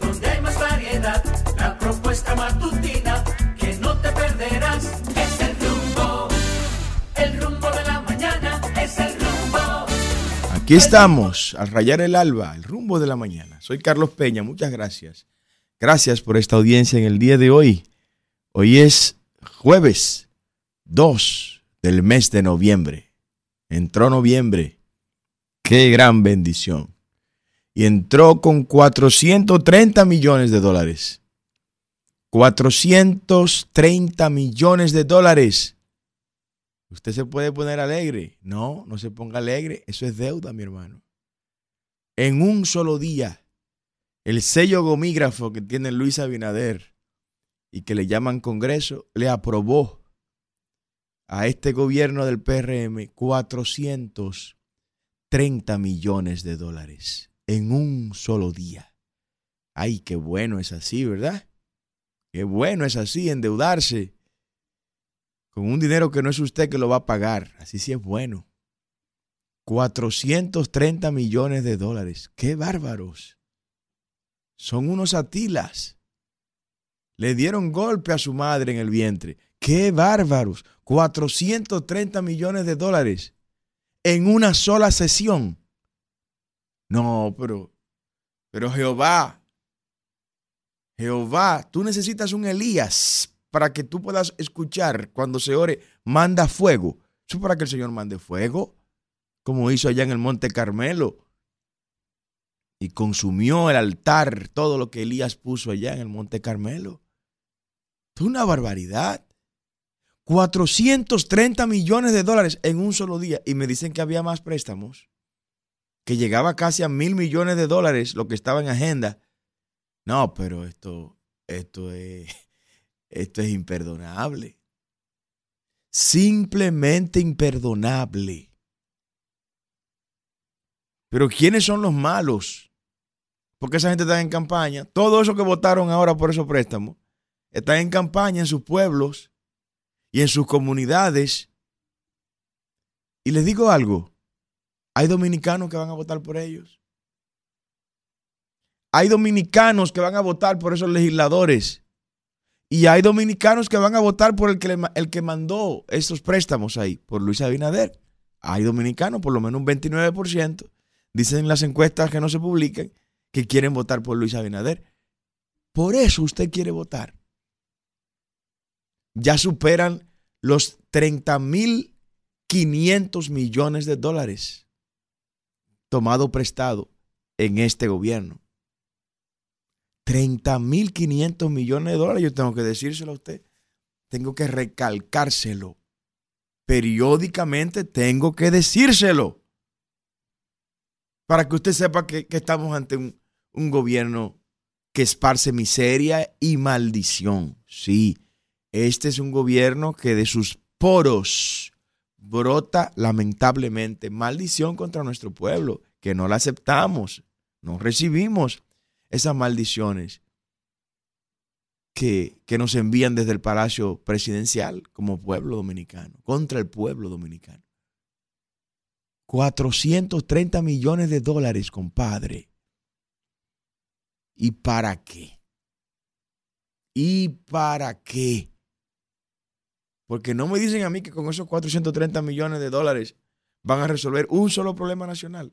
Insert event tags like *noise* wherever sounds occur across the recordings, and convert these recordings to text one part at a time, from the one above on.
donde hay más variedad. La propuesta que no te perderás. Es el rumbo, el rumbo de la mañana, es el rumbo. Aquí estamos, al rayar el alba, el rumbo de la mañana. Soy Carlos Peña, muchas gracias. Gracias por esta audiencia en el día de hoy. Hoy es jueves 2 del mes de noviembre. Entró noviembre. Qué gran bendición. Y entró con 430 millones de dólares. 430 millones de dólares. Usted se puede poner alegre. No, no se ponga alegre. Eso es deuda, mi hermano. En un solo día, el sello gomígrafo que tiene Luis Abinader y que le llaman Congreso, le aprobó a este gobierno del PRM 430 millones de dólares en un solo día. Ay, qué bueno es así, ¿verdad? Qué bueno es así, endeudarse con un dinero que no es usted que lo va a pagar. Así sí es bueno. 430 millones de dólares. ¡Qué bárbaros! Son unos atilas. Le dieron golpe a su madre en el vientre. ¡Qué bárbaros! 430 millones de dólares en una sola sesión. No, pero, pero Jehová, Jehová, tú necesitas un Elías para que tú puedas escuchar cuando se ore, manda fuego. Eso para que el Señor mande fuego, como hizo allá en el Monte Carmelo. Y consumió el altar, todo lo que Elías puso allá en el Monte Carmelo. Es una barbaridad. 430 millones de dólares en un solo día. Y me dicen que había más préstamos, que llegaba casi a mil millones de dólares lo que estaba en agenda. No, pero esto, esto es, *laughs* esto es imperdonable. Simplemente imperdonable. Pero ¿quiénes son los malos? Porque esa gente está en campaña. Todo eso que votaron ahora por esos préstamos, están en campaña en sus pueblos y en sus comunidades. Y les digo algo, hay dominicanos que van a votar por ellos. Hay dominicanos que van a votar por esos legisladores. Y hay dominicanos que van a votar por el que, el que mandó esos préstamos ahí, por Luis Abinader. Hay dominicanos, por lo menos un 29%, dicen las encuestas que no se publican, que quieren votar por Luis Abinader. Por eso usted quiere votar ya superan los 30.500 millones de dólares tomado prestado en este gobierno. 30.500 millones de dólares, yo tengo que decírselo a usted. Tengo que recalcárselo. Periódicamente tengo que decírselo. Para que usted sepa que, estamos ante un, un gobierno que esparce miseria y maldición. Sí, este es un gobierno que de sus poros brota lamentablemente maldición contra nuestro pueblo, que no la aceptamos, no recibimos esas maldiciones que, que, nos envían desde el Palacio Presidencial como pueblo dominicano, contra el pueblo dominicano. 430 millones de dólares, compadre. ¿Y para qué? ¿Y para qué? Porque no me dicen a mí que con esos 430 millones de dólares van a resolver un solo problema nacional.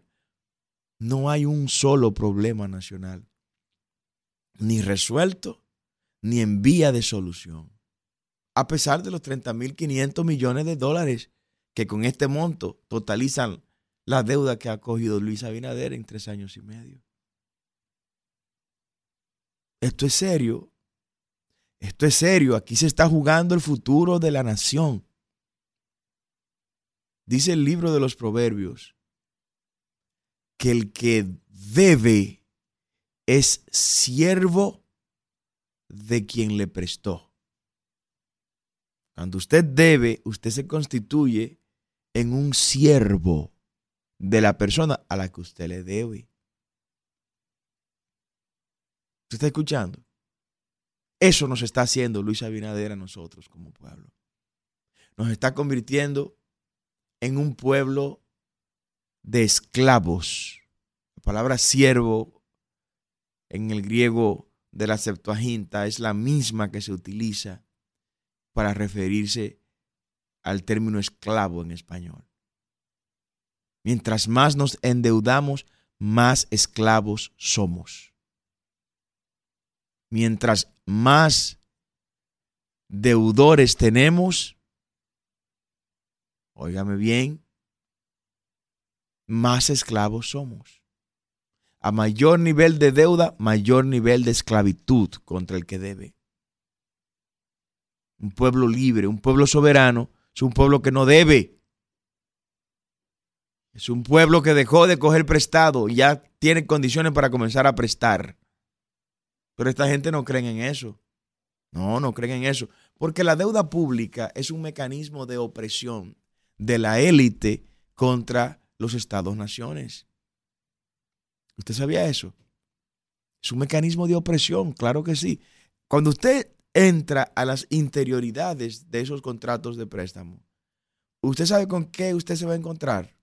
No hay un solo problema nacional, ni resuelto, ni en vía de solución. A pesar de los 30.500 millones de dólares que con este monto totalizan la deuda que ha cogido Luis Abinader en tres años y medio. Esto es serio esto es serio, aquí se está jugando el futuro de la nación. Dice el libro de los Proverbios que el que debe es siervo de quien le prestó. Cuando usted debe, usted se constituye en un siervo de la persona a la que usted le debe. ¿Usted está escuchando? Eso nos está haciendo Luis Abinader a nosotros como pueblo. Nos está convirtiendo en un pueblo de esclavos. La palabra siervo en el griego de la Septuaginta es la misma que se utiliza para referirse al término esclavo en español. Mientras más nos endeudamos, más esclavos somos. Mientras más deudores tenemos, óigame bien, más esclavos somos. A mayor nivel de deuda, mayor nivel de esclavitud contra el que debe. Un pueblo libre, un pueblo soberano, es un pueblo que no debe. Es un pueblo que dejó de coger prestado y ya tiene condiciones para comenzar a prestar. Pero esta gente no cree en eso. No, no creen en eso. Porque la deuda pública es un mecanismo de opresión de la élite contra los estados-naciones. ¿Usted sabía eso? Es un mecanismo de opresión, claro que sí. Cuando usted entra a las interioridades de esos contratos de préstamo, ¿usted sabe con qué usted se va a encontrar?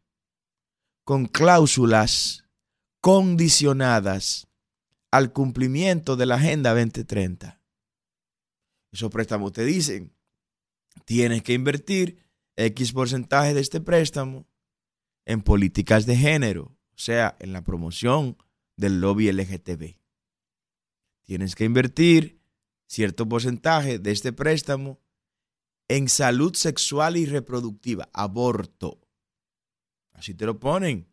Con cláusulas condicionadas al cumplimiento de la Agenda 2030. Esos préstamos te dicen, tienes que invertir X porcentaje de este préstamo en políticas de género, o sea, en la promoción del lobby LGTB. Tienes que invertir cierto porcentaje de este préstamo en salud sexual y reproductiva, aborto. Así te lo ponen.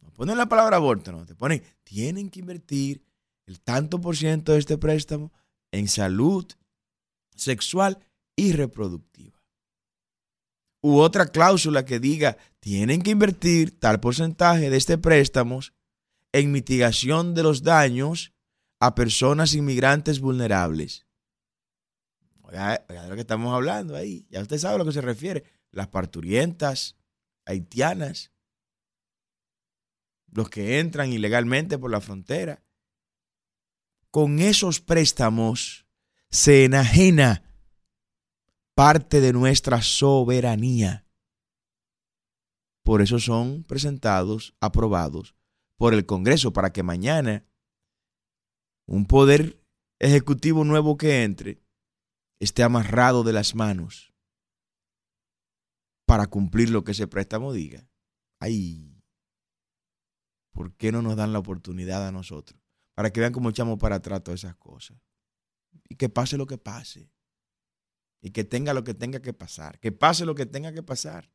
No ponen la palabra aborto, no. Te ponen, tienen que invertir el tanto por ciento de este préstamo en salud sexual y reproductiva. U otra cláusula que diga, tienen que invertir tal porcentaje de este préstamo en mitigación de los daños a personas inmigrantes vulnerables. Oiga, de lo que estamos hablando ahí. Ya usted sabe a lo que se refiere. Las parturientas haitianas, los que entran ilegalmente por la frontera. Con esos préstamos se enajena parte de nuestra soberanía. Por eso son presentados, aprobados por el Congreso, para que mañana un poder ejecutivo nuevo que entre esté amarrado de las manos para cumplir lo que ese préstamo diga. Ay, ¿por qué no nos dan la oportunidad a nosotros? Para que vean cómo echamos para atrás todas esas cosas y que pase lo que pase. Y que tenga lo que tenga que pasar. Que pase lo que tenga que pasar.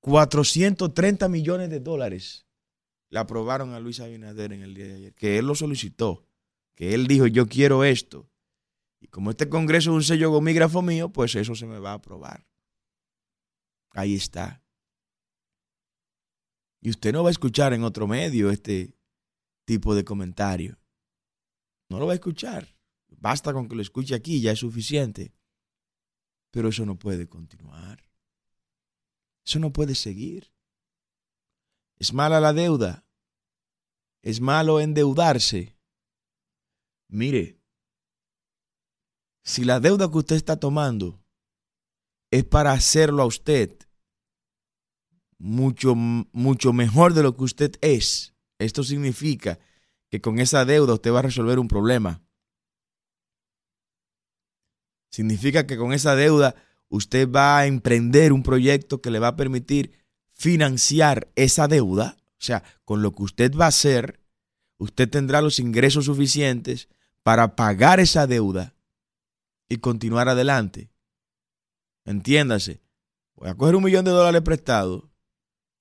430 millones de dólares le aprobaron a Luis Abinader en el día de ayer. Que él lo solicitó. Que él dijo, yo quiero esto. Y como este Congreso es un sello gomígrafo mío, pues eso se me va a aprobar. Ahí está. Y usted no va a escuchar en otro medio este tipo de comentario. No lo va a escuchar. Basta con que lo escuche aquí, ya es suficiente. Pero eso no puede continuar. Eso no puede seguir. Es mala la deuda. Es malo endeudarse. Mire, si la deuda que usted está tomando es para hacerlo a usted mucho, mucho mejor de lo que usted es, esto significa que con esa deuda usted va a resolver un problema. Significa que con esa deuda usted va a emprender un proyecto que le va a permitir financiar esa deuda. O sea, con lo que usted va a hacer, usted tendrá los ingresos suficientes para pagar esa deuda y continuar adelante. Entiéndase, voy a coger un millón de dólares prestado.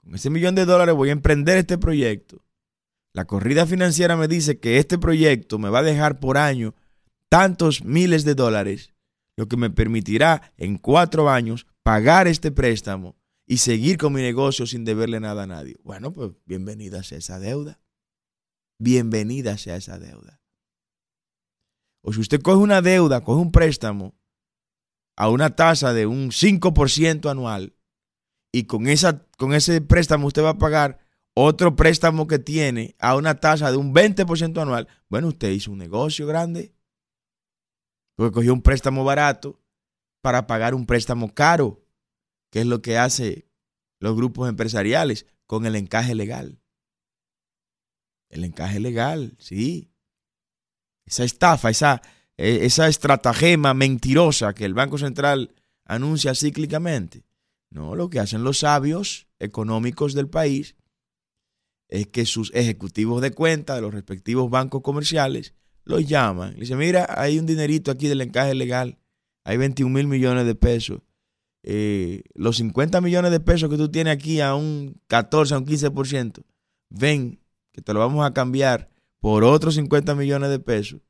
Con ese millón de dólares voy a emprender este proyecto. La corrida financiera me dice que este proyecto me va a dejar por año tantos miles de dólares, lo que me permitirá en cuatro años pagar este préstamo y seguir con mi negocio sin deberle nada a nadie. Bueno, pues bienvenida sea esa deuda. Bienvenida sea esa deuda. O si usted coge una deuda, coge un préstamo a una tasa de un 5% anual y con, esa, con ese préstamo usted va a pagar otro préstamo que tiene a una tasa de un 20% anual, bueno, usted hizo un negocio grande. Porque cogió un préstamo barato para pagar un préstamo caro, que es lo que hace los grupos empresariales con el encaje legal. El encaje legal, sí. Esa estafa, esa, eh, esa estratagema mentirosa que el Banco Central anuncia cíclicamente. No, lo que hacen los sabios económicos del país es que sus ejecutivos de cuenta de los respectivos bancos comerciales los llaman. Le dicen, mira, hay un dinerito aquí del encaje legal, hay 21 mil millones de pesos. Eh, los 50 millones de pesos que tú tienes aquí a un 14, a un 15%, ven que te lo vamos a cambiar por otros 50 millones de pesos,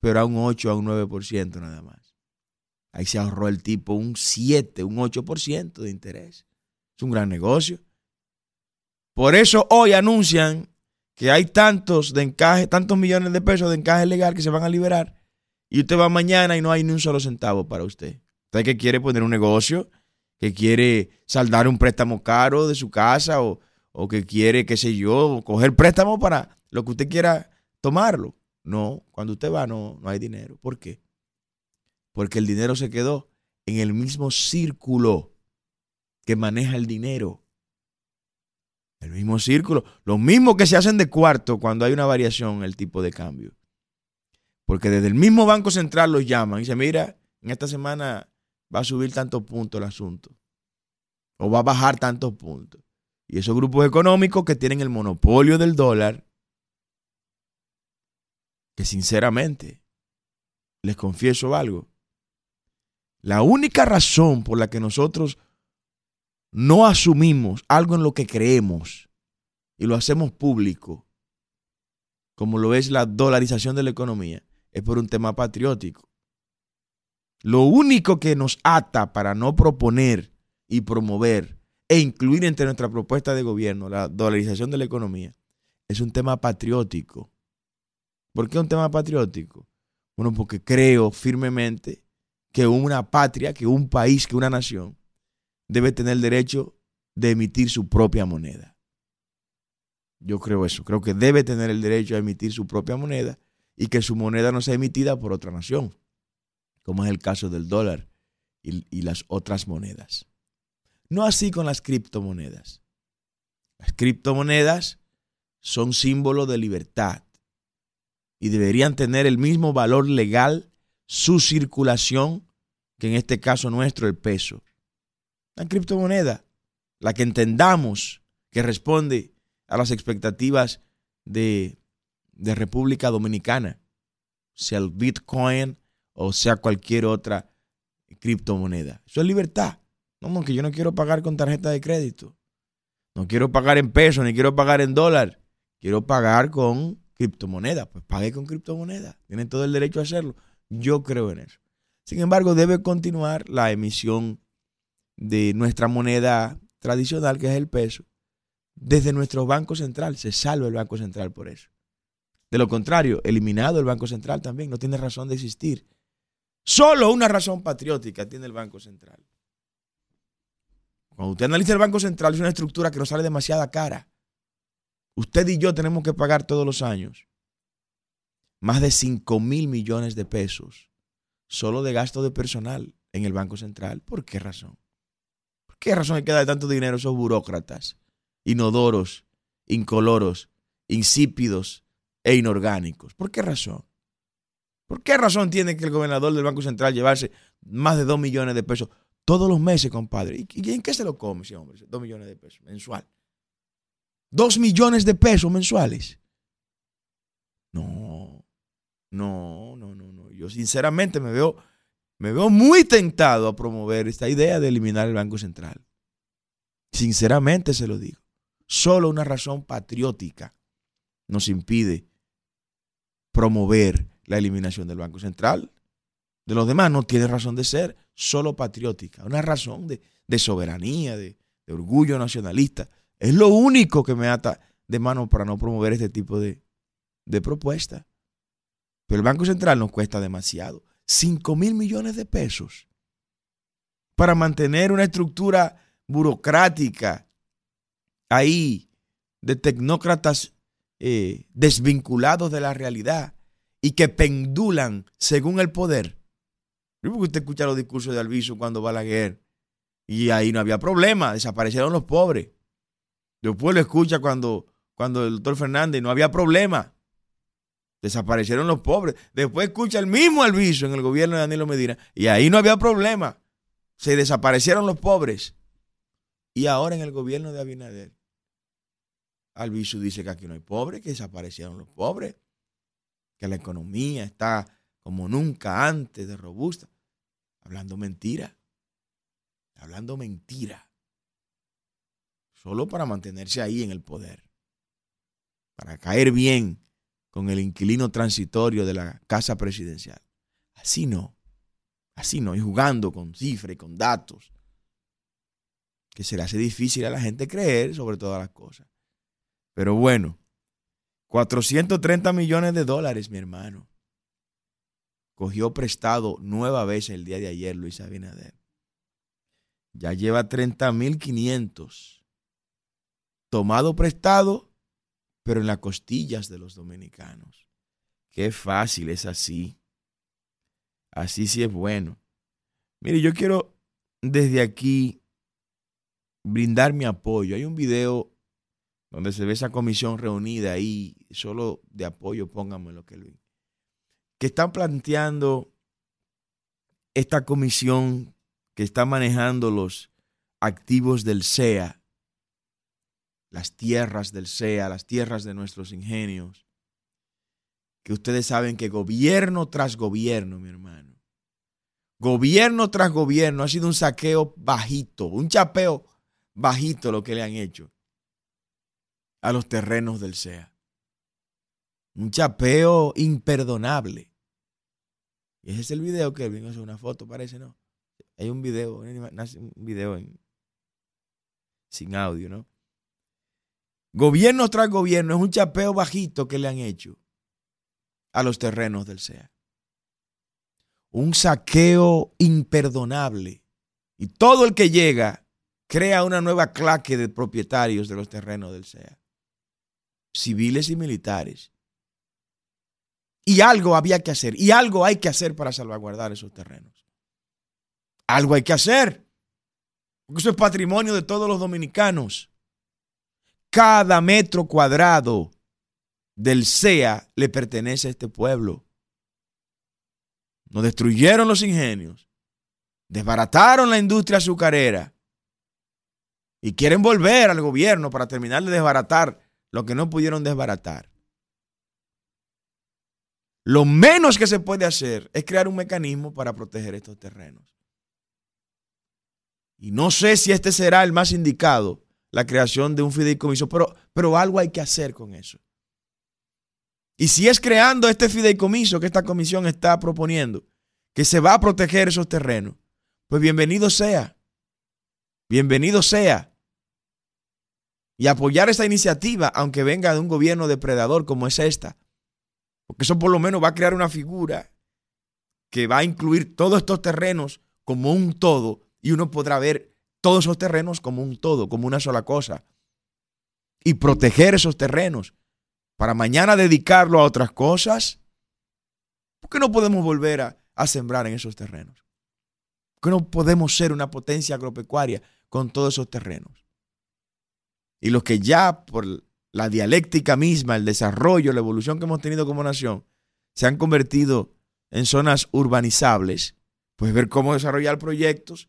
pero a un 8, a un 9% nada más. Ahí se ahorró el tipo un 7, un 8% de interés. Es un gran negocio. Por eso hoy anuncian que hay tantos de encaje, tantos millones de pesos de encaje legal que se van a liberar y usted va mañana y no hay ni un solo centavo para usted. Usted que quiere poner un negocio, que quiere saldar un préstamo caro de su casa o, o que quiere, qué sé yo, coger préstamo para lo que usted quiera tomarlo. No, cuando usted va no, no hay dinero. ¿Por qué? Porque el dinero se quedó en el mismo círculo que maneja el dinero. El mismo círculo. Lo mismo que se hacen de cuarto cuando hay una variación en el tipo de cambio. Porque desde el mismo Banco Central los llaman y dicen, mira, en esta semana va a subir tantos puntos el asunto. O va a bajar tantos puntos. Y esos grupos económicos que tienen el monopolio del dólar, que sinceramente, les confieso algo, la única razón por la que nosotros no asumimos algo en lo que creemos y lo hacemos público, como lo es la dolarización de la economía, es por un tema patriótico. Lo único que nos ata para no proponer y promover e incluir entre nuestra propuesta de gobierno la dolarización de la economía es un tema patriótico. ¿Por qué un tema patriótico? Bueno, porque creo firmemente que una patria, que un país, que una nación debe tener el derecho de emitir su propia moneda. Yo creo eso, creo que debe tener el derecho a emitir su propia moneda y que su moneda no sea emitida por otra nación, como es el caso del dólar y, y las otras monedas. No así con las criptomonedas. Las criptomonedas son símbolo de libertad y deberían tener el mismo valor legal su circulación que en este caso nuestro el peso. La criptomoneda, la que entendamos que responde a las expectativas de, de República Dominicana, sea el Bitcoin o sea cualquier otra criptomoneda. Eso es libertad. No, que yo no quiero pagar con tarjeta de crédito. No quiero pagar en pesos, ni quiero pagar en dólar. Quiero pagar con criptomoneda. Pues pague con criptomoneda. Tienen todo el derecho a hacerlo. Yo creo en eso. Sin embargo, debe continuar la emisión de nuestra moneda tradicional, que es el peso, desde nuestro Banco Central. Se salva el Banco Central por eso. De lo contrario, eliminado el Banco Central también, no tiene razón de existir. Solo una razón patriótica tiene el Banco Central. Cuando usted analiza el Banco Central, es una estructura que nos sale demasiada cara. Usted y yo tenemos que pagar todos los años más de 5 mil millones de pesos solo de gasto de personal en el Banco Central. ¿Por qué razón? ¿Qué razón hay que dar tanto dinero a esos burócratas, inodoros, incoloros, insípidos e inorgánicos? ¿Por qué razón? ¿Por qué razón tiene que el gobernador del Banco Central llevarse más de 2 millones de pesos todos los meses, compadre? ¿Y en qué se lo come ese hombre? 2 millones de pesos mensual. 2 millones de pesos mensuales. No, no, no, no, no. Yo sinceramente me veo me veo muy tentado a promover esta idea de eliminar el Banco Central. Sinceramente se lo digo. Solo una razón patriótica nos impide promover la eliminación del Banco Central. De los demás no tiene razón de ser, solo patriótica. Una razón de, soberanía, de, orgullo nacionalista. Es lo único que me ata de mano para no promover este tipo de, de propuesta. Pero el Banco Central nos cuesta demasiado. 5 mil millones de pesos para mantener una estructura burocrática ahí de tecnócratas eh, desvinculados de la realidad y que pendulan según el poder. Porque usted escucha los discursos de Alviso cuando va a la guerra y ahí no había problema, desaparecieron los pobres. Después lo escucha cuando, cuando el doctor Fernández no había problema. Desaparecieron los pobres. Después escucha el mismo Alviso en el gobierno de Danilo Medina y ahí no había problema. Se desaparecieron los pobres. Y ahora en el gobierno de Abinader, Alviso dice que aquí no hay pobres, que desaparecieron los pobres, que la economía está como nunca antes de robusta. Hablando mentira. Hablando mentira. Solo para mantenerse ahí en el poder. Para caer bien con el inquilino transitorio de la casa presidencial. Así no. Así no. Y jugando con cifras y con datos. Que se le hace difícil a la gente creer sobre todas las cosas. Pero bueno, 430 millones de dólares, mi hermano. Cogió prestado nueva vez el día de ayer Luis Abinader. Ya lleva 30.500 tomado prestado pero en las costillas de los dominicanos. Qué fácil es así. Así sí es bueno. Mire, yo quiero desde aquí brindar mi apoyo. Hay un video donde se ve esa comisión reunida ahí, solo de apoyo, pónganme lo que lo que están planteando esta comisión que está manejando los activos del SEA las tierras del SEA, las tierras de nuestros ingenios, que ustedes saben que gobierno tras gobierno, mi hermano, gobierno tras gobierno ha sido un saqueo bajito, un chapeo bajito lo que le han hecho a los terrenos del SEA. Un chapeo imperdonable. Y ese es el video que vino a una foto, parece, ¿no? Hay un video, un video sin audio, ¿no? Gobierno tras gobierno, es un chapeo bajito que le han hecho a los terrenos del SEA. Un saqueo imperdonable. Y todo el que llega crea una nueva claque de propietarios de los terrenos del SEA. Civiles y militares. Y algo había que hacer. Y algo hay que hacer para salvaguardar esos terrenos. Algo hay que hacer. Porque eso es patrimonio de todos los dominicanos. Cada metro cuadrado del SEA le pertenece a este pueblo. Nos destruyeron los ingenios, desbarataron la industria azucarera y quieren volver al gobierno para terminar de desbaratar lo que no pudieron desbaratar. Lo menos que se puede hacer es crear un mecanismo para proteger estos terrenos. Y no sé si este será el más indicado la creación de un fideicomiso, pero, pero algo hay que hacer con eso. Y si es creando este fideicomiso que esta comisión está proponiendo, que se va a proteger esos terrenos, pues bienvenido sea. Bienvenido sea. Y apoyar esa iniciativa, aunque venga de un gobierno depredador como es esta. Porque eso por lo menos va a crear una figura que va a incluir todos estos terrenos como un todo y uno podrá ver todos esos terrenos como un todo, como una sola cosa. Y proteger esos terrenos para mañana dedicarlo a otras cosas. ¿Por qué no podemos volver a, a sembrar en esos terrenos? ¿Por qué no podemos ser una potencia agropecuaria con todos esos terrenos? Y los que ya por la dialéctica misma, el desarrollo, la evolución que hemos tenido como nación, se han convertido en zonas urbanizables, pues ver cómo desarrollar proyectos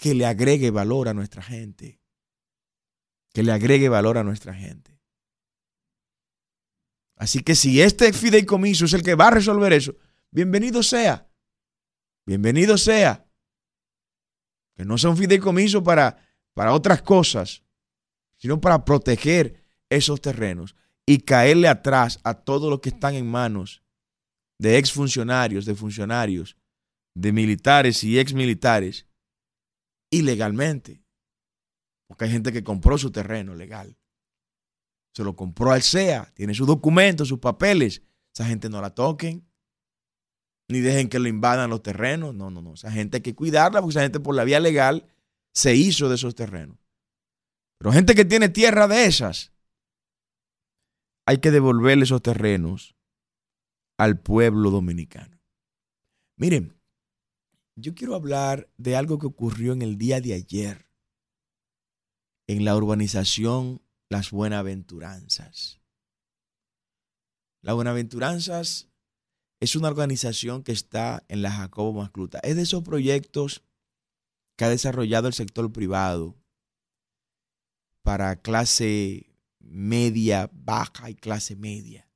que le agregue valor a nuestra gente. Que le agregue valor a nuestra gente. Así que si este fideicomiso es el que va a resolver eso, bienvenido sea. Bienvenido sea. Que no sea un fideicomiso para, para otras cosas, sino para proteger esos terrenos y caerle atrás a todos los que están en manos de exfuncionarios, de funcionarios, de militares y exmilitares ilegalmente. Porque hay gente que compró su terreno legal. Se lo compró al SEA, tiene sus documentos, sus papeles. Esa gente no la toquen. Ni dejen que lo invadan los terrenos. No, no, no. Esa gente hay que cuidarla porque esa gente por la vía legal se hizo de esos terrenos. Pero gente que tiene tierra de esas, hay que devolverle esos terrenos al pueblo dominicano. Miren, yo quiero hablar de algo que ocurrió en el día de ayer en la urbanización las buenaventuranzas. Las buenaventuranzas es una organización que está en la Jacobo Mascluta. Es de esos proyectos que ha desarrollado el sector privado para clase media, baja y clase media.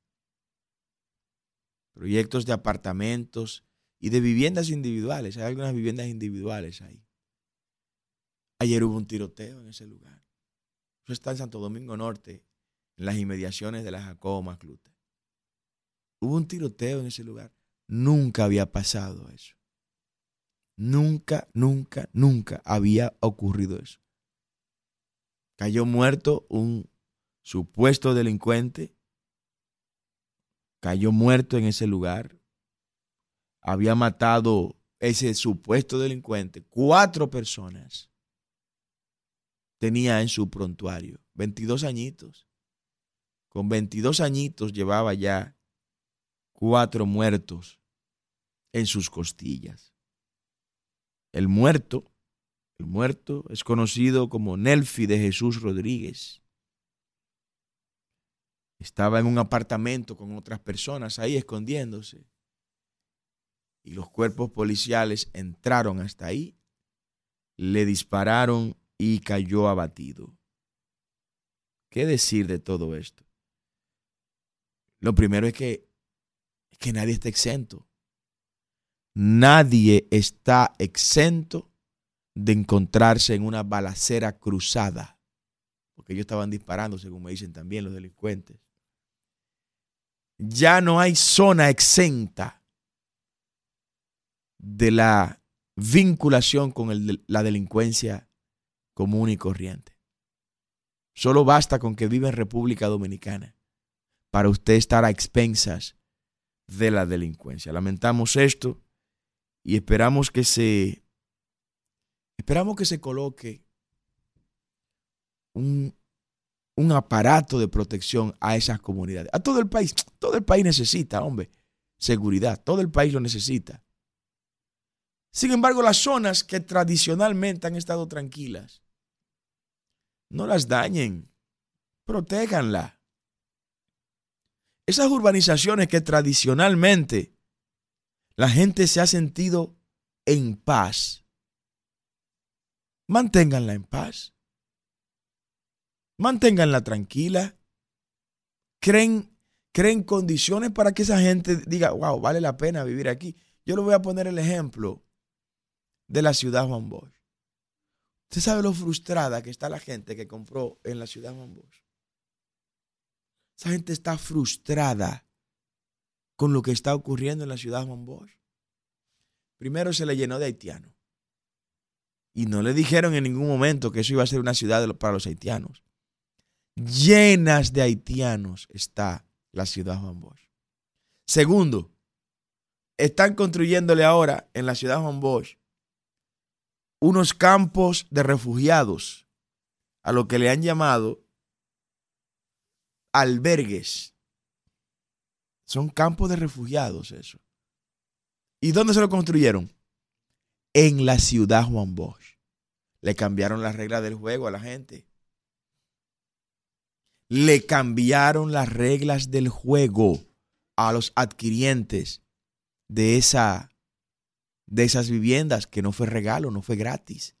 Proyectos de apartamentos y de viviendas individuales. Hay algunas viviendas individuales ahí. Ayer hubo un tiroteo en ese lugar. Eso está en Santo Domingo Norte, en las inmediaciones de la Jacobo Macluta. Hubo un tiroteo en ese lugar. Nunca había pasado eso. Nunca, nunca, nunca había ocurrido eso. Cayó muerto un supuesto delincuente. Cayó muerto en ese lugar. Había matado ese supuesto delincuente cuatro personas. Tenía en su prontuario 22 añitos. Con 22 añitos llevaba ya cuatro muertos en sus costillas. El muerto, el muerto es conocido como Nelfi de Jesús Rodríguez. Estaba en un apartamento con otras personas ahí escondiéndose. Y los cuerpos policiales entraron hasta ahí, le dispararon y cayó abatido. ¿Qué decir de todo esto? Lo primero es que que nadie está exento. Nadie está exento de encontrarse en una balacera cruzada, porque ellos estaban disparando, según me dicen también los delincuentes. Ya no hay zona exenta de la vinculación con la delincuencia común y corriente. Solo basta con que viva en República Dominicana para usted estar a expensas de la delincuencia. Lamentamos esto y esperamos que se esperamos que se coloque un, un aparato de protección a esas comunidades. A todo el país, todo el país necesita, hombre, seguridad, todo el país lo necesita. Sin embargo, las zonas que tradicionalmente han estado tranquilas, no las dañen, protéjanla. Esas urbanizaciones que tradicionalmente la gente se ha sentido en paz, manténganla en paz. Manténganla tranquila. Creen, creen condiciones para que esa gente diga, wow, vale la pena vivir aquí. Yo le voy a poner el ejemplo de la ciudad Juan Bosch. Usted sabe lo frustrada que está la gente que compró en la ciudad Juan Bosch. Esa gente está frustrada con lo que está ocurriendo en la ciudad Juan Bosch. Primero se le llenó de haitianos. Y no le dijeron en ningún momento que eso iba a ser una ciudad para los haitianos. Llenas de haitianos está la ciudad Juan Bosch. Segundo, están construyéndole ahora en la ciudad Juan Bosch unos campos de refugiados, a lo que le han llamado albergues. Son campos de refugiados eso. ¿Y dónde se lo construyeron? En la ciudad Juan Bosch. Le cambiaron las reglas del juego a la gente. Le cambiaron las reglas del juego a los adquirientes de, esa, de esas viviendas que no fue regalo, no fue gratis.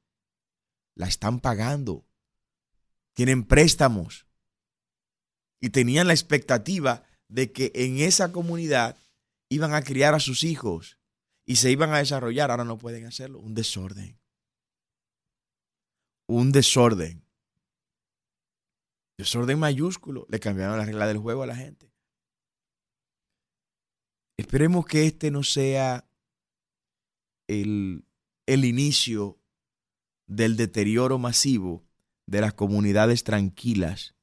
La están pagando. Tienen préstamos y tenían la expectativa de que en esa comunidad iban a criar a sus hijos y se iban a desarrollar. Ahora no pueden hacerlo. Un desorden. Un desorden. Desorden mayúsculo. Le cambiaron la regla del juego a la gente. Esperemos que este no sea el, el inicio del deterioro masivo de las comunidades tranquilas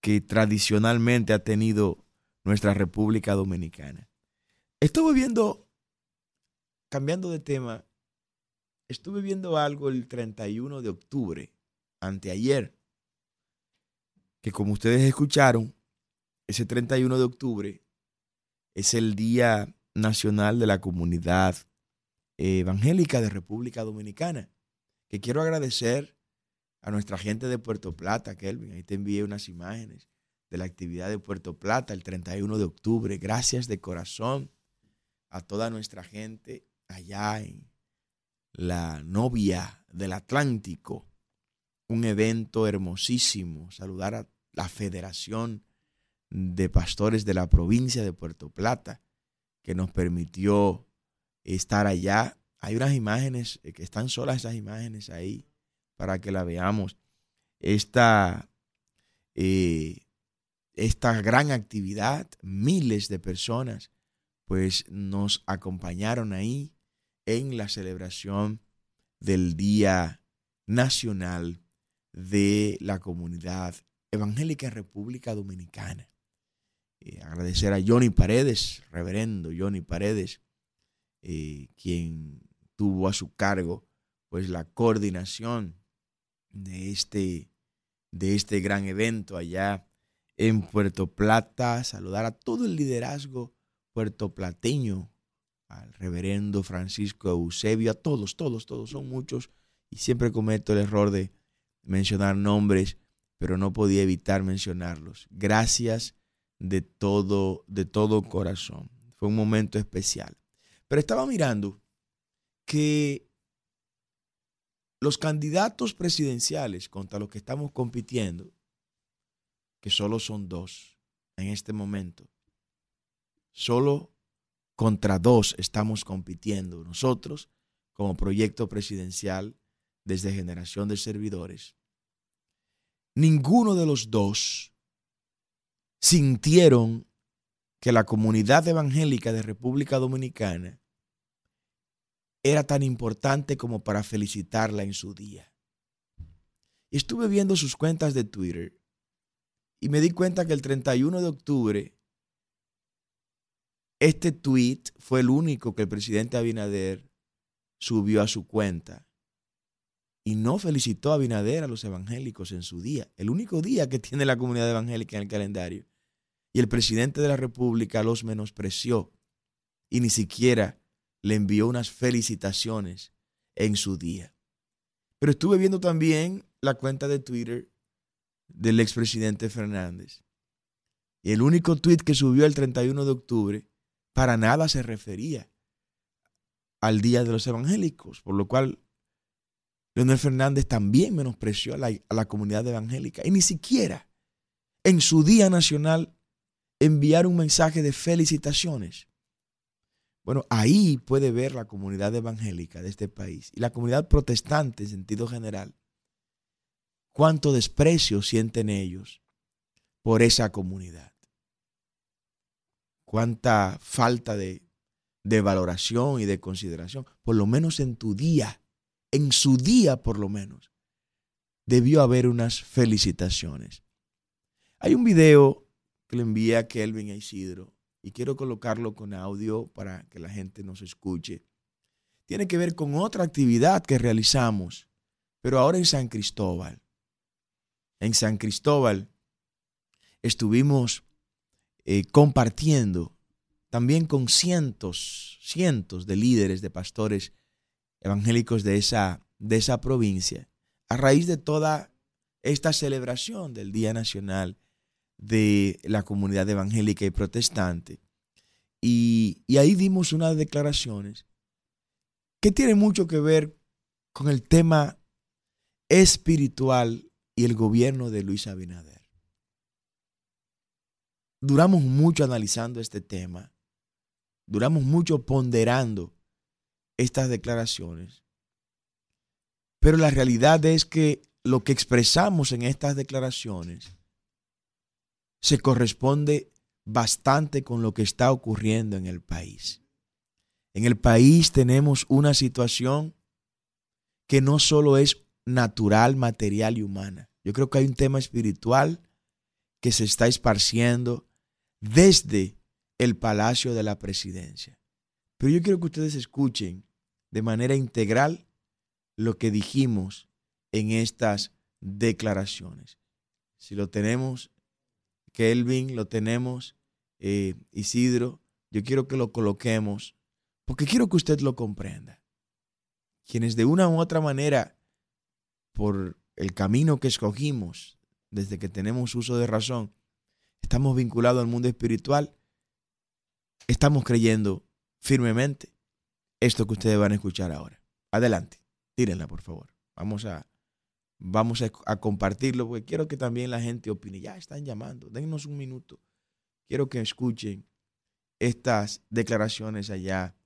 que tradicionalmente ha tenido nuestra República Dominicana. Estuve viendo, cambiando de tema, estuve viendo algo el 31 de octubre, anteayer, que como ustedes escucharon, ese 31 de octubre es el Día Nacional de la Comunidad Evangélica de República Dominicana, que quiero agradecer a nuestra gente de Puerto Plata, Kelvin. Ahí te envié unas imágenes de la actividad de Puerto Plata el 31 de octubre. Gracias de corazón a toda nuestra gente allá en la novia del Atlántico. Un evento hermosísimo. Saludar a la Federación de Pastores de la provincia de Puerto Plata que nos permitió estar allá. Hay unas imágenes, eh, que están solas esas imágenes ahí para que la veamos. Esta, eh, esta gran actividad, miles de personas, pues nos acompañaron ahí en la celebración del Día Nacional de la Comunidad Evangélica República Dominicana. Eh, agradecer a Johnny Paredes, reverendo Johnny Paredes, eh, quien tuvo a su cargo pues la coordinación de este, de este gran evento allá en Puerto Plata, saludar a todo el liderazgo puertoplateño, al reverendo Francisco Eusebio, a todos, todos, todos, son muchos, y siempre cometo el error de mencionar nombres, pero no podía evitar mencionarlos. Gracias de todo, de todo corazón. Fue un momento especial. Pero estaba mirando que los candidatos presidenciales contra los que estamos compitiendo, que solo son dos en este momento, solo contra dos estamos compitiendo nosotros como proyecto presidencial desde generación de servidores. Ninguno de los dos sintieron que la comunidad evangélica de República Dominicana era tan importante como para felicitarla en su día. Estuve viendo sus cuentas de Twitter y me di cuenta que el 31 de octubre este tweet fue el único que el presidente Abinader subió a su cuenta y no felicitó a Abinader a los evangélicos en su día, el único día que tiene la comunidad evangélica en el calendario y el presidente de la República los menospreció y ni siquiera le envió unas felicitaciones en su día. Pero estuve viendo también la cuenta de Twitter del expresidente Fernández. Y el único tweet que subió el 31 de octubre para nada se refería al Día de los Evangélicos, por lo cual Leonel Fernández también menospreció a la, a la comunidad evangélica y ni siquiera en su Día Nacional enviar un mensaje de felicitaciones. Bueno, ahí puede ver la comunidad evangélica de este país y la comunidad protestante en sentido general cuánto desprecio sienten ellos por esa comunidad. Cuánta falta de, de valoración y de consideración, por lo menos en tu día, en su día por lo menos, debió haber unas felicitaciones. Hay un video le envía a Kelvin a Isidro y quiero colocarlo con audio para que la gente nos escuche. Tiene que ver con otra actividad que realizamos, pero ahora en San Cristóbal. En San Cristóbal estuvimos eh, compartiendo también con cientos, cientos de líderes, de pastores evangélicos de esa, de esa provincia, a raíz de toda esta celebración del Día Nacional de la comunidad evangélica y protestante. Y, ahí dimos unas declaraciones que tienen mucho que ver con el tema espiritual y el gobierno de Luis Abinader. Duramos mucho analizando este tema, duramos mucho ponderando estas declaraciones, pero la realidad es que lo que expresamos en estas declaraciones se corresponde bastante con lo que está ocurriendo en el país. En el país tenemos una situación que no solo es natural, material y humana. Yo creo que hay un tema espiritual que se está esparciendo desde el Palacio de la Presidencia. Pero yo quiero que ustedes escuchen de manera integral lo que dijimos en estas declaraciones. Si lo tenemos Kelvin, lo tenemos, eh, Isidro, yo quiero que lo coloquemos, porque quiero que usted lo comprenda. Quienes de una u otra manera, por el camino que escogimos desde que tenemos uso de razón, estamos vinculados al mundo espiritual, estamos creyendo firmemente esto que ustedes van a escuchar ahora. Adelante, tírenla por favor. Vamos a, vamos a, compartirlo porque quiero que también la gente opine. Ya están llamando, dennos un minuto. Quiero que escuchen estas declaraciones allá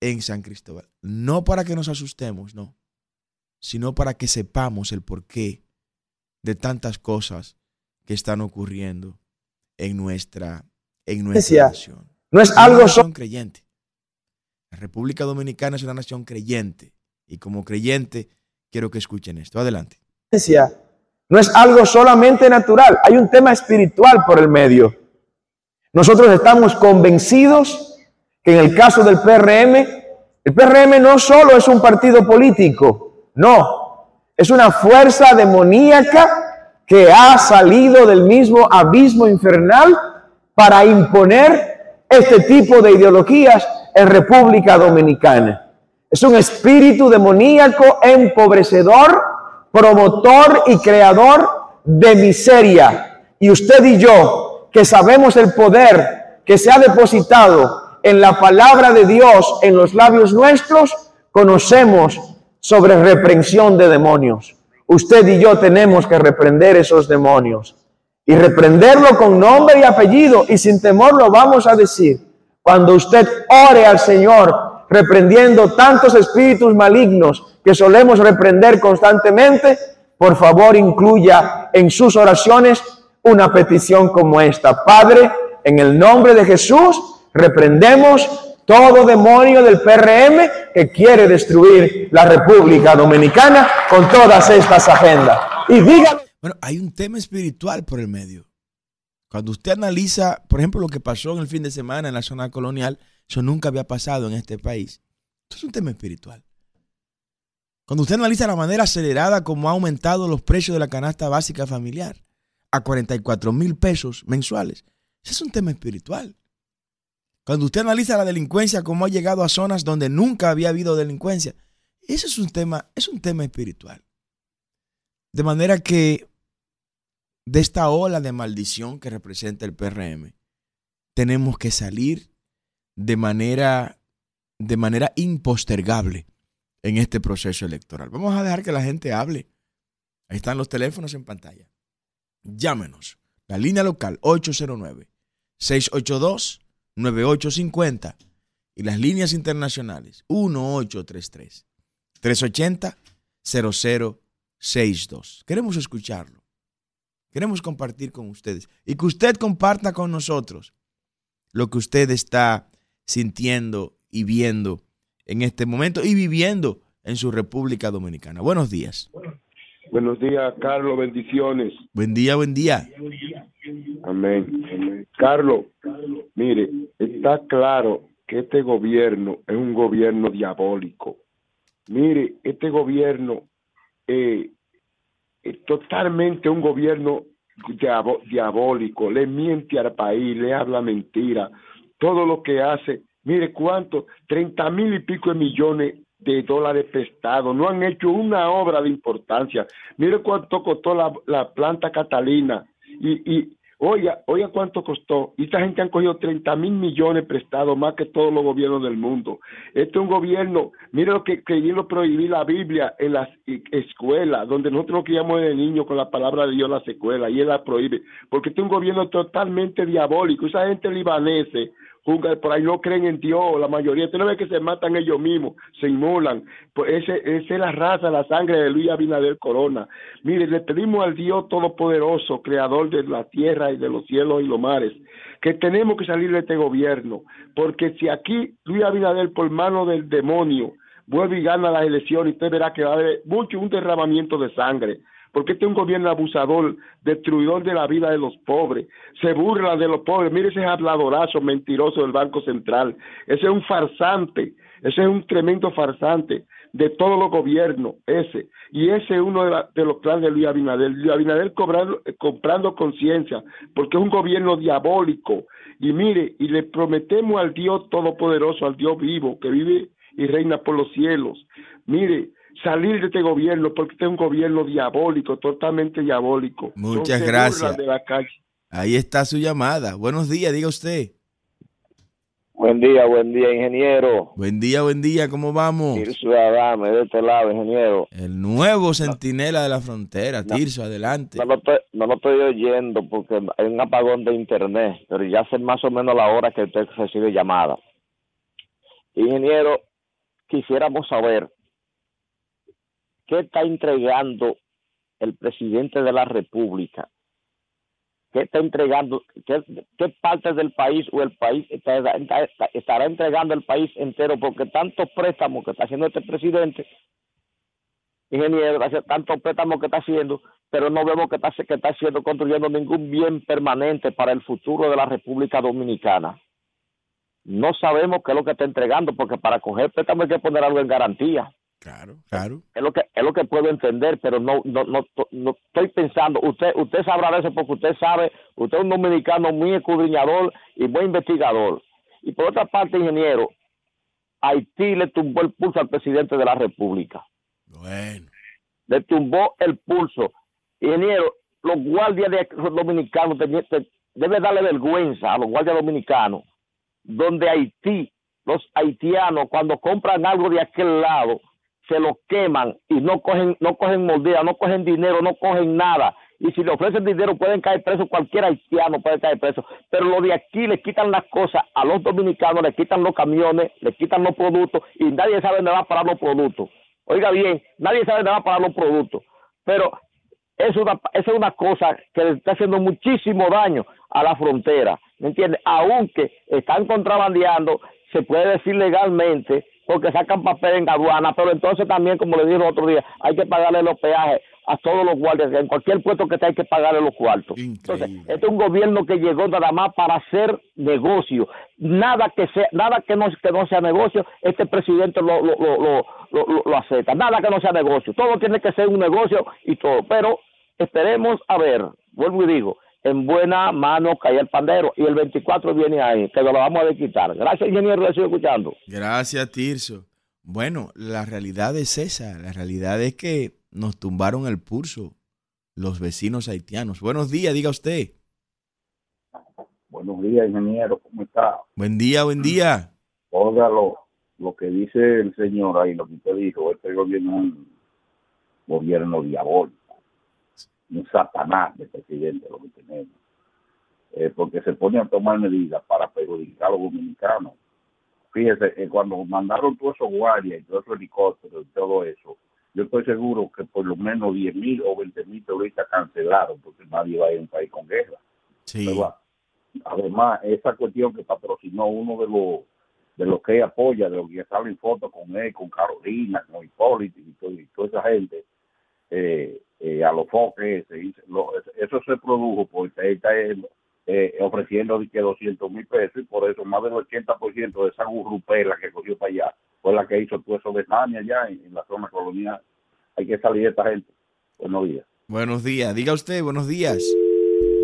en San Cristóbal. No para que nos asustemos, no, sino para que sepamos el porqué de tantas cosas que están ocurriendo en nuestra, en nuestra nación. No es algo creyente. La República Dominicana es una nación creyente y como creyente quiero que escuchen esto. Adelante. No es algo solamente natural, hay un tema espiritual por el medio. Nosotros estamos convencidos que en el caso del PRM, el PRM no solo es un partido político, no, es una fuerza demoníaca que ha salido del mismo abismo infernal para imponer este tipo de ideologías en República Dominicana. Es un espíritu demoníaco empobrecedor, promotor y creador de miseria. Y usted y yo, que sabemos el poder que se ha depositado en la palabra de Dios en los labios nuestros, conocemos sobre reprensión de demonios. Usted y yo tenemos que reprender esos demonios y reprenderlo con nombre y apellido y sin temor lo vamos a decir. Cuando usted ore al Señor reprendiendo tantos espíritus malignos que solemos reprender constantemente, por favor incluya en sus oraciones una petición como esta. Padre, en el nombre de Jesús, reprendemos todo demonio del PRM que quiere destruir la República Dominicana con todas estas agendas. Y dígame. Bueno, hay un tema espiritual por el medio. Cuando usted analiza, por ejemplo, lo que pasó en el fin de semana en la zona colonial, eso nunca había pasado en este país. Esto es un tema espiritual. Cuando usted analiza la manera acelerada como ha aumentado los precios de la canasta básica familiar a 44 mil pesos mensuales, ese es un tema espiritual. Cuando usted analiza la delincuencia como ha llegado a zonas donde nunca había habido delincuencia, ese es un tema, es un tema espiritual. De manera que de esta ola de maldición que representa el PRM, tenemos que salir de manera, de manera impostergable en este proceso electoral. Vamos a dejar que la gente hable. Ahí están los teléfonos en pantalla. Llámenos. La línea local 809-682-9850 y las líneas internacionales 1833 380 0062. Queremos escucharlo. Queremos compartir con ustedes y que usted comparta con nosotros lo que usted está sintiendo y viendo en este momento y viviendo en su República Dominicana. Buenos días. Buenos días, Carlos, bendiciones. Buen día, buen día. Amén. Carlos, mire, está claro que este gobierno es un gobierno diabólico. Mire, este gobierno eh, es totalmente un gobierno diabólico, le miente al país, le habla mentira, todo lo que hace, mire cuánto, treinta mil y pico de millones de dólares prestados, no han hecho una obra de importancia. Mire cuánto costó la, la planta Catalina. Y, y oiga, oiga cuánto costó. Y esta gente han cogido 30 mil millones prestados, más que todos los gobiernos del mundo. Este es un gobierno, mire lo que querían prohibir la Biblia en las escuelas, donde nosotros criamos de niños con la palabra de Dios en las escuelas, y él la prohíbe, porque este es un gobierno totalmente diabólico. Esa gente libanese por ahí no creen en Dios, la mayoría, usted no ve que se matan ellos mismos, se inmolan, pues ese, esa es la raza, la sangre de Luis Abinader Corona. Mire, le pedimos al Dios Todopoderoso, Creador de la tierra y de los cielos y los mares, que tenemos que salir de este gobierno, porque si aquí Luis Abinader por mano del demonio vuelve y gana las elecciones, usted verá que va a haber mucho un derramamiento de sangre porque este es un gobierno abusador, destruidor de la vida de los pobres, se burla de los pobres, mire ese habladorazo mentiroso del Banco Central, ese es un farsante, ese es un tremendo farsante de todos los gobiernos, ese, y ese es uno de, los planes de Luis Abinader, Luis Abinader cobrando, comprando conciencia, porque es un gobierno diabólico, y mire, y le prometemos al Dios Todopoderoso, al Dios vivo, que vive y reina por los cielos, mire, salir de este gobierno porque este es un gobierno diabólico, totalmente diabólico. Muchas gracias. burlan De la calle. Ahí está su llamada. Buenos días, diga usted. Buen día, buen día, ingeniero. Buen día, buen día, ¿cómo vamos? Tirso Adame, de este lado, ingeniero. El nuevo centinela de la frontera, Tirso, adelante. No lo, estoy, no lo estoy oyendo porque hay un apagón de internet, pero ya sé más o menos la hora que usted recibe llamada. Ingeniero, quisiéramos saber qué está entregando el presidente de la República. ¿Qué está entregando? ¿Qué, qué parte del país o el país estará entregando el país entero? Porque tantos préstamos que está haciendo este presidente ingeniero, tantos préstamos que está haciendo, pero no vemos que está, que está haciendo, construyendo ningún bien permanente para el futuro de la República Dominicana. No sabemos qué es lo que está entregando, porque para coger préstamo hay que poner algo en garantía. Claro, claro. Es lo que es lo que puedo entender, pero no no no, no estoy pensando. Usted usted sabrá de eso porque usted sabe, usted es un dominicano muy escudriñador y muy investigador. Y por otra parte, ingeniero, Haití le tumbó el pulso al presidente de la República Bueno, le tumbó el pulso. Ingeniero, los guardias de, dominicanos debe darle vergüenza a los guardias dominicanos, donde Haití, los haitianos, cuando compran algo de aquel lado, se lo queman y no cogen, no cogen mordida, no cogen dinero, no cogen nada. Y si le ofrecen dinero pueden caer presos, cualquier haitiano puede caer preso. Pero los de aquí le quitan las cosas a los dominicanos, le quitan los camiones, le quitan los productos y nadie sabe dónde va a parar los productos. Oiga bien, nadie sabe dónde va a parar los productos. Pero es una, es una cosa que le está haciendo muchísimo daño a la frontera, ¿me entiende? Aunque están contrabandeando, se puede decir legalmente, porque sacan papel en aduana, pero entonces también, como le dije el otro día, hay que pagarle los peajes a todos los guardias, en cualquier puesto que esté hay que pagarle los cuartos. Entonces, este es un gobierno que llegó nada más para hacer negocio. Nada que sea, nada que no, que no sea negocio, este presidente lo, lo- lo- lo acepta. Nada que no sea negocio. Todo tiene que ser un negocio y todo. Pero esperemos a ver, vuelvo y digo, en buena mano cae el pandero y el 24 viene ahí, que nos lo vamos a quitar. Gracias, ingeniero, le estoy escuchando. gracias, Tirso. Bueno, la realidad es esa. La realidad es que nos tumbaron el pulso los vecinos haitianos. Buenos días, diga usted. Buenos días, ingeniero, ¿cómo está? Buen día, buen día. Oiga lo, lo que dice el señor ahí, lo que usted dijo, este gobierno es un gobierno diabólico, un satanás de presidente lo que tenemos, Eh, porque se pone a tomar medidas para perjudicar a los dominicanos. Fíjese, eh, cuando mandaron todos esos guardias y todos esos helicópteros y todo eso, yo estoy seguro que por lo menos 10 mil o 20 mil turistas cancelaron, porque nadie va a ir a un país con guerra. Sí, ¿verdad? Además, esa cuestión que patrocinó uno de los de los que apoya, de los que salen fotos con él, con Carolina, con Hipólito y toda esa gente, eh, eh, a los foques, ese, y lo- eso se produjo porque está eh, ofreciendo que 200 mil pesos y por eso más del 80% de esa gurrupela que cogió para allá fue la que hizo todo eso de Tania allá en, la zona colonial. Hay que salir esta gente. Buenos días. buenos días. Diga usted, buenos días.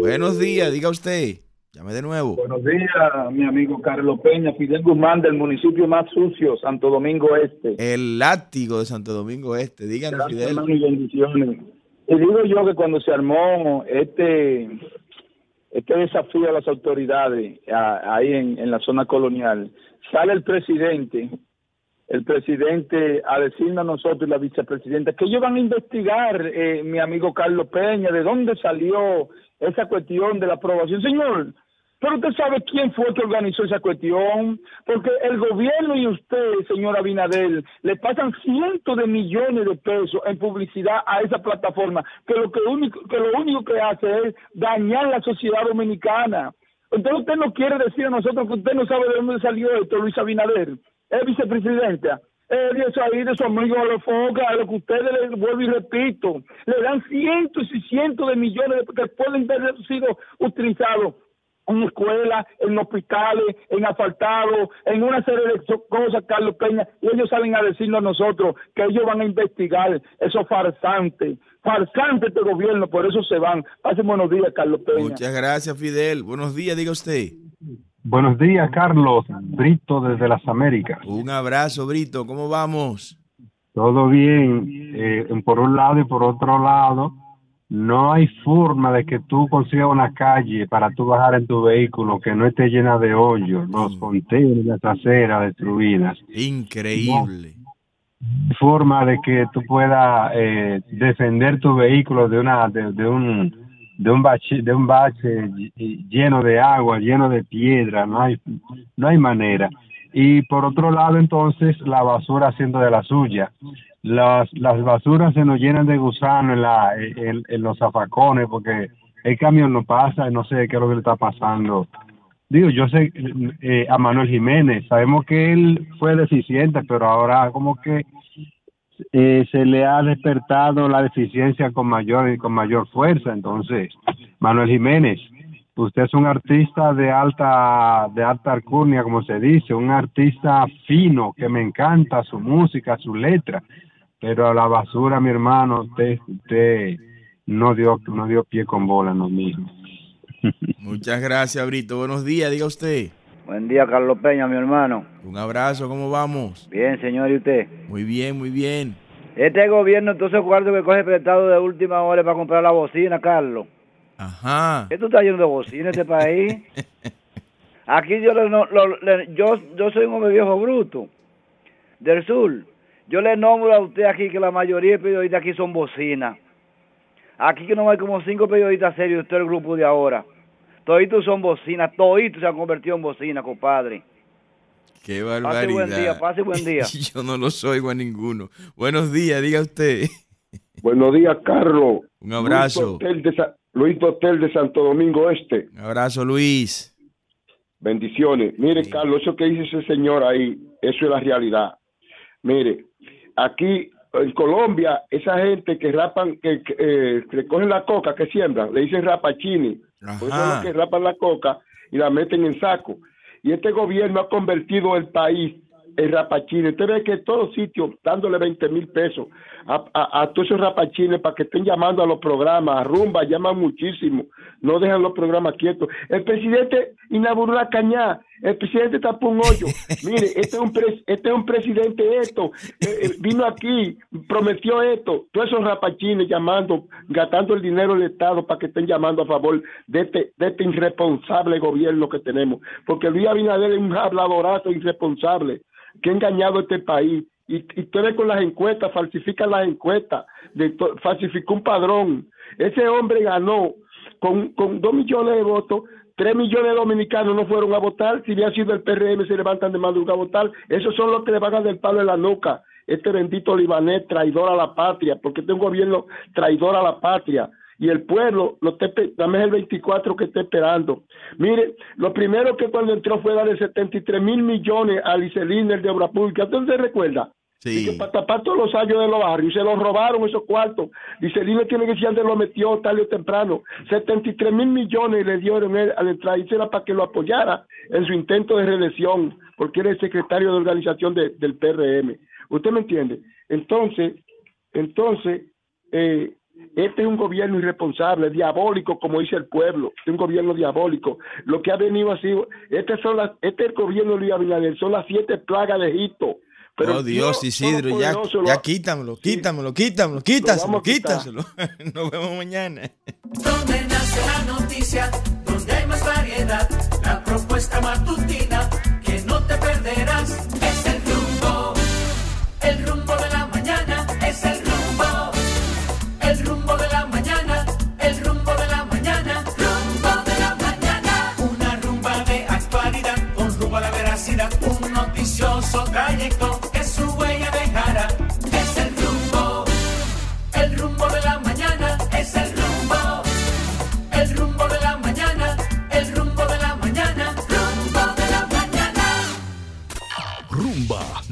Buenos días, diga usted. Llame de nuevo. Buenos días, mi amigo Carlos Peña, Fidel Guzmán del municipio más sucio, Santo Domingo Este. El látigo de Santo Domingo Este. Díganos, Fidel. y bendiciones. Y digo yo que cuando se armó este este desafío a las autoridades a- ahí en, en la zona colonial, sale el presidente, el presidente a decirnos a nosotros y la vicepresidenta que ellos van a investigar, eh, mi amigo Carlos Peña, de dónde salió esa cuestión de la aprobación. Señor, pero usted sabe quién fue que organizó esa cuestión, porque el gobierno y usted, señor Abinadel, le pasan cientos de millones de pesos en publicidad a esa plataforma, que lo que único que lo único que hace es dañar la sociedad dominicana. Entonces usted no quiere decir a nosotros que usted no sabe de dónde salió esto, Luis Abinader, es vicepresidenta. Eh, de eso ahí, de su amigo a los focas, a lo que ustedes les vuelvo y repito, le dan cientos y cientos de millones de, que pueden haber sido utilizados en escuelas, en hospitales, en asfaltados, en una serie de cosas, Carlos Peña, y ellos salen a decirnos a nosotros que ellos van a investigar esos farsantes, farsantes este gobierno, por eso se van. Pasen buenos días, Carlos Peña. Muchas gracias, Fidel. Buenos días, diga usted. Buenos días, Carlos. Brito desde las Américas. Un abrazo, Brito. ¿Cómo vamos? todo bien eh, por un lado y por otro lado, no hay forma de que tú consigas una calle para tú bajar en tu vehículo que no esté llena de hoyos, los contenedores, las aceras destruidas. Increíble. No hay forma de que tú puedas eh, defender tu vehículo de una de, de un de un bache de un bache lleno de agua, lleno de piedra, no hay no hay manera. Y por otro lado, entonces, la basura haciendo de la suya. Las, las basuras se nos llenan de gusano en, la, en, en los zafacones porque el camión no pasa y no sé qué es lo que le está pasando. Digo, yo sé eh, a Manuel Jiménez, sabemos que él fue deficiente, pero ahora como que eh, se le ha despertado la deficiencia con mayor con mayor fuerza. Entonces, Manuel Jiménez, usted es un artista de alta de alta alcurnia, como se dice, un artista fino que me encanta su música, su letra, pero a la basura, mi hermano, usted usted no dio no dio pie con bola, no mismo. Muchas gracias, Brito. Buenos días, diga usted. Buen día, Carlos Peña, mi hermano. Un abrazo, ¿cómo vamos? Bien, señor, ¿y usted? Muy bien, muy bien. Este gobierno, entonces, cuarto que coge prestado de última hora para comprar la bocina, Carlos. Ajá. ¿Qué tú estás yendo de bocina este país? *laughs* Aquí yo, le, no- lo- le- yo, yo soy un hombre viejo bruto del sur. Yo le nombro a usted aquí que la mayoría de periodistas aquí son bocinas. Aquí que no hay como cinco periodistas serios, usted el grupo de ahora. Toditos son bocinas, toditos se han convertido en bocinas, compadre. Qué Pase barbaridad. buen día, pase buen *laughs* día. Yo no los oigo a ninguno. Buenos días, diga usted. *laughs* Buenos días, Carlos. Un abrazo. Luis Dotel de, Sa- Luis Dotel de Santo Domingo Este. Un abrazo, Luis. Bendiciones. Mire, Carlos, eso que dice ese señor ahí, eso es la realidad. Mire, aquí en Colombia, esa gente que rapan, que, que, eh, la coca que siembran, le dicen rapachini. Por eso son los que rapan la coca y la meten en saco. Y este gobierno ha convertido el país en rapachines. Usted ve que en todos sitios dándole 20 mil pesos a, a- a todos esos rapachines para que estén llamando a los programas, a rumba, llaman muchísimo, no dejan los programas quietos. El presidente inauguró la cañá, el presidente tapó un hoyo. *laughs* Mire, este es un, pres- este es un presidente esto, eh, eh, vino aquí, prometió esto, todos esos rapachines llamando, gastando el dinero del Estado para que estén llamando a favor de este, de este irresponsable gobierno que tenemos. Porque Luis Abinader es un habladorazo irresponsable que ha engañado a este país. Y, y ves con las encuestas, falsifica las encuestas, de falsificó un padrón. Ese hombre ganó con, con dos millones de votos, tres millones de dominicanos no fueron a votar, si hubiera sido el PRM se levantan de madrugada a votar, esos son los que le van a dar el palo en la nuca, este bendito libanés traidor a la patria, porque este gobierno traidor a la patria, y el pueblo, lo espe- dame el 24 que está esperando. Mire, lo primero que cuando entró fue darle 73 mil millones a Licelín, el de Obra Pública, ¿usted se recuerda? Sí. Y que para tapar todos los años de los barrios, se los robaron esos cuartos. Licelino tiene que decir dónde lo metió tarde o temprano. 73 mil millones le dieron él al entrar y era para que lo apoyara en su intento de reelección, porque era el secretario de organización de- del PRM. ¿Usted me entiende? Entonces, entonces, eh, este es un gobierno irresponsable, diabólico, como dice el pueblo, es un gobierno diabólico. Lo que ha venido así, este, son las, este es el gobierno de Luis Abinader, son las siete plagas de Egipto. Pero oh, Dios, Isidro, ya, lo ya quítamelo, quítamelo, quítamelo, quítaselo, quítaselo. *laughs* Nos vemos mañana. Donde nace la noticia, donde hay más variedad, la propuesta matutina